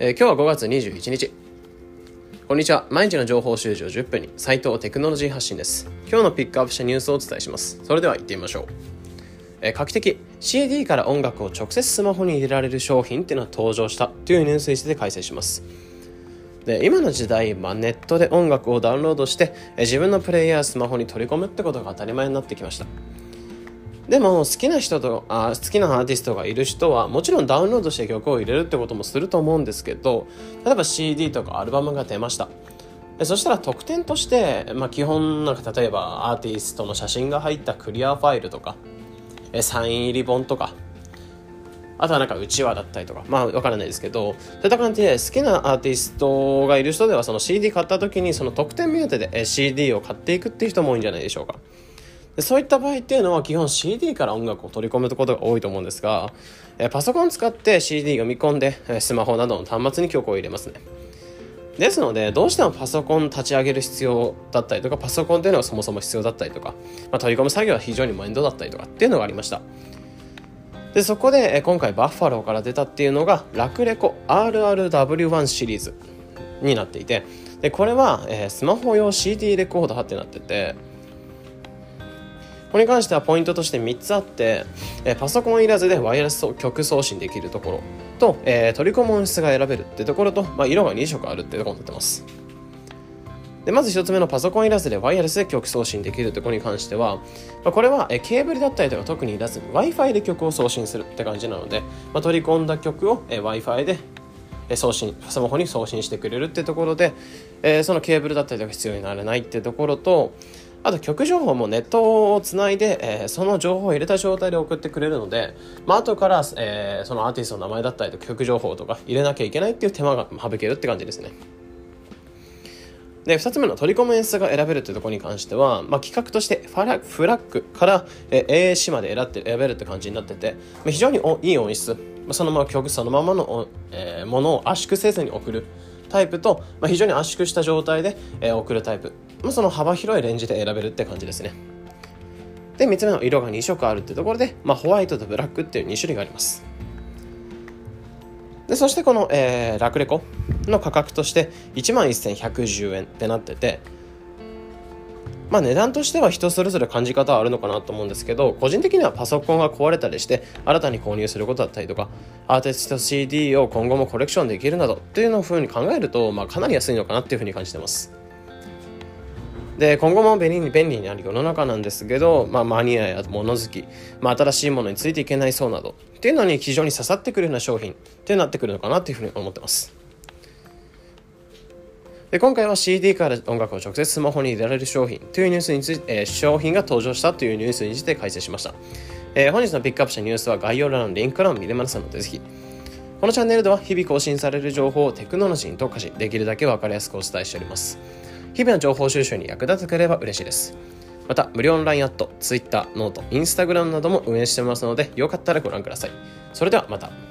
えー、今日は5月21日。こんにちは。毎日の情報収集10分に。斉藤テクノロジー発信です。今日のピックアップしたニュースをお伝えします。それでは行ってみましょう、えー、画期的。CD から音楽を直接スマホに入れられる商品っていうのは登場した。というニュースについて解説します。で今の時代、まあ、ネットで音楽をダウンロードして、えー、自分のプレイヤースマホに取り込むってことが当たり前になってきました。でも好きな人とあ好きなアーティストがいる人はもちろんダウンロードして曲を入れるってこともすると思うんですけど例えば CD とかアルバムが出ましたそしたら特典として、まあ、基本なんか例えばアーティストの写真が入ったクリアファイルとかサイン入り本とかあとはなんかうちわだったりとか、まあわからないですけど、そういった感じで好きなアーティストがいる人ではその CD 買った時にその特典目当てで CD を買っていくっていう人も多いんじゃないでしょうか。でそういった場合っていうのは基本 CD から音楽を取り込むことが多いと思うんですが、えパソコン使って CD 読み込んで、スマホなどの端末に曲を入れますね。ですので、どうしてもパソコン立ち上げる必要だったりとか、パソコンっていうのはそもそも必要だったりとか、まあ、取り込む作業は非常に面倒だったりとかっていうのがありました。で、そこで今回バッファローから出たっていうのが、ラクレコ RRW1 シリーズになっていて、で、これは、え、スマホ用 CD レコーダーってなってて、これに関してはポイントとして3つあって、えパソコンいらずでワイヤレス曲送信できるところと、えー、取り込む音質が選べるってところと、まあ、色が2色あるってところになってます。でまず1つ目のパソコンいらずでワイヤレスで曲送信できるところに関しては、まあ、これはえケーブルだったりとか特にいらず Wi-Fi で曲を送信するって感じなので、まあ、取り込んだ曲をえ Wi-Fi で送信スマホに送信してくれるってところで、えー、そのケーブルだったりとか必要にならないってところとあと曲情報もネットをつないで、えー、その情報を入れた状態で送ってくれるので、まあ後から、えー、そのアーティストの名前だったりと曲情報とか入れなきゃいけないっていう手間が省けるって感じですね。で、2つ目の取り込む演出が選べるというところに関しては、まあ、企画としてフラフラッグから、AAC まで選って選べるって感じになってて、まあ、非常にいい音質、そのまま曲そのままの、えー、ものを圧縮せずに送るタイプと、まあ、非常に圧縮した状態で、えー、送るタイプ、まあ、その幅広いレンジで選べるって感じですね。で3つ目の色が2色あるってところで、まあ、ホワイトとブラックっていう2種類があります。でそしてこの、えー、ラクレコの価格として1万1110円ってなっててまあ値段としては人それぞれ感じ方はあるのかなと思うんですけど、個人的にはパソコンが壊れたりして、新たに購入することだったりとか、アーティスト CD を今後もコレクションできるなどっていうのをふうに考えると、まあかなり安いのかなっていうふうに感じてます。で、今後も便利に便利になる世の中なんですけど、まあマニアや物好き、まあ新しいものについていけないそうなど、っていうのに非常に刺さってくるような商品ってなってくるのかなっていうふうに思ってます。で今回は CD から音楽を直接スマホに入れられる商品というニュースについて、えー、商品が登場したというニュースについて解説しました、えー、本日のピックアップしたニュースは概要欄のリンク欄を見れますのでぜひ。このチャンネルでは日々更新される情報をテクノロジーに特化しできるだけ分かりやすくお伝えしております。日々の情報収集に役立てくれれば嬉しいです。また無料オンラインアット Twitter、ノート、Instagram なども運営してますのでよかったらご覧ください。それではまた。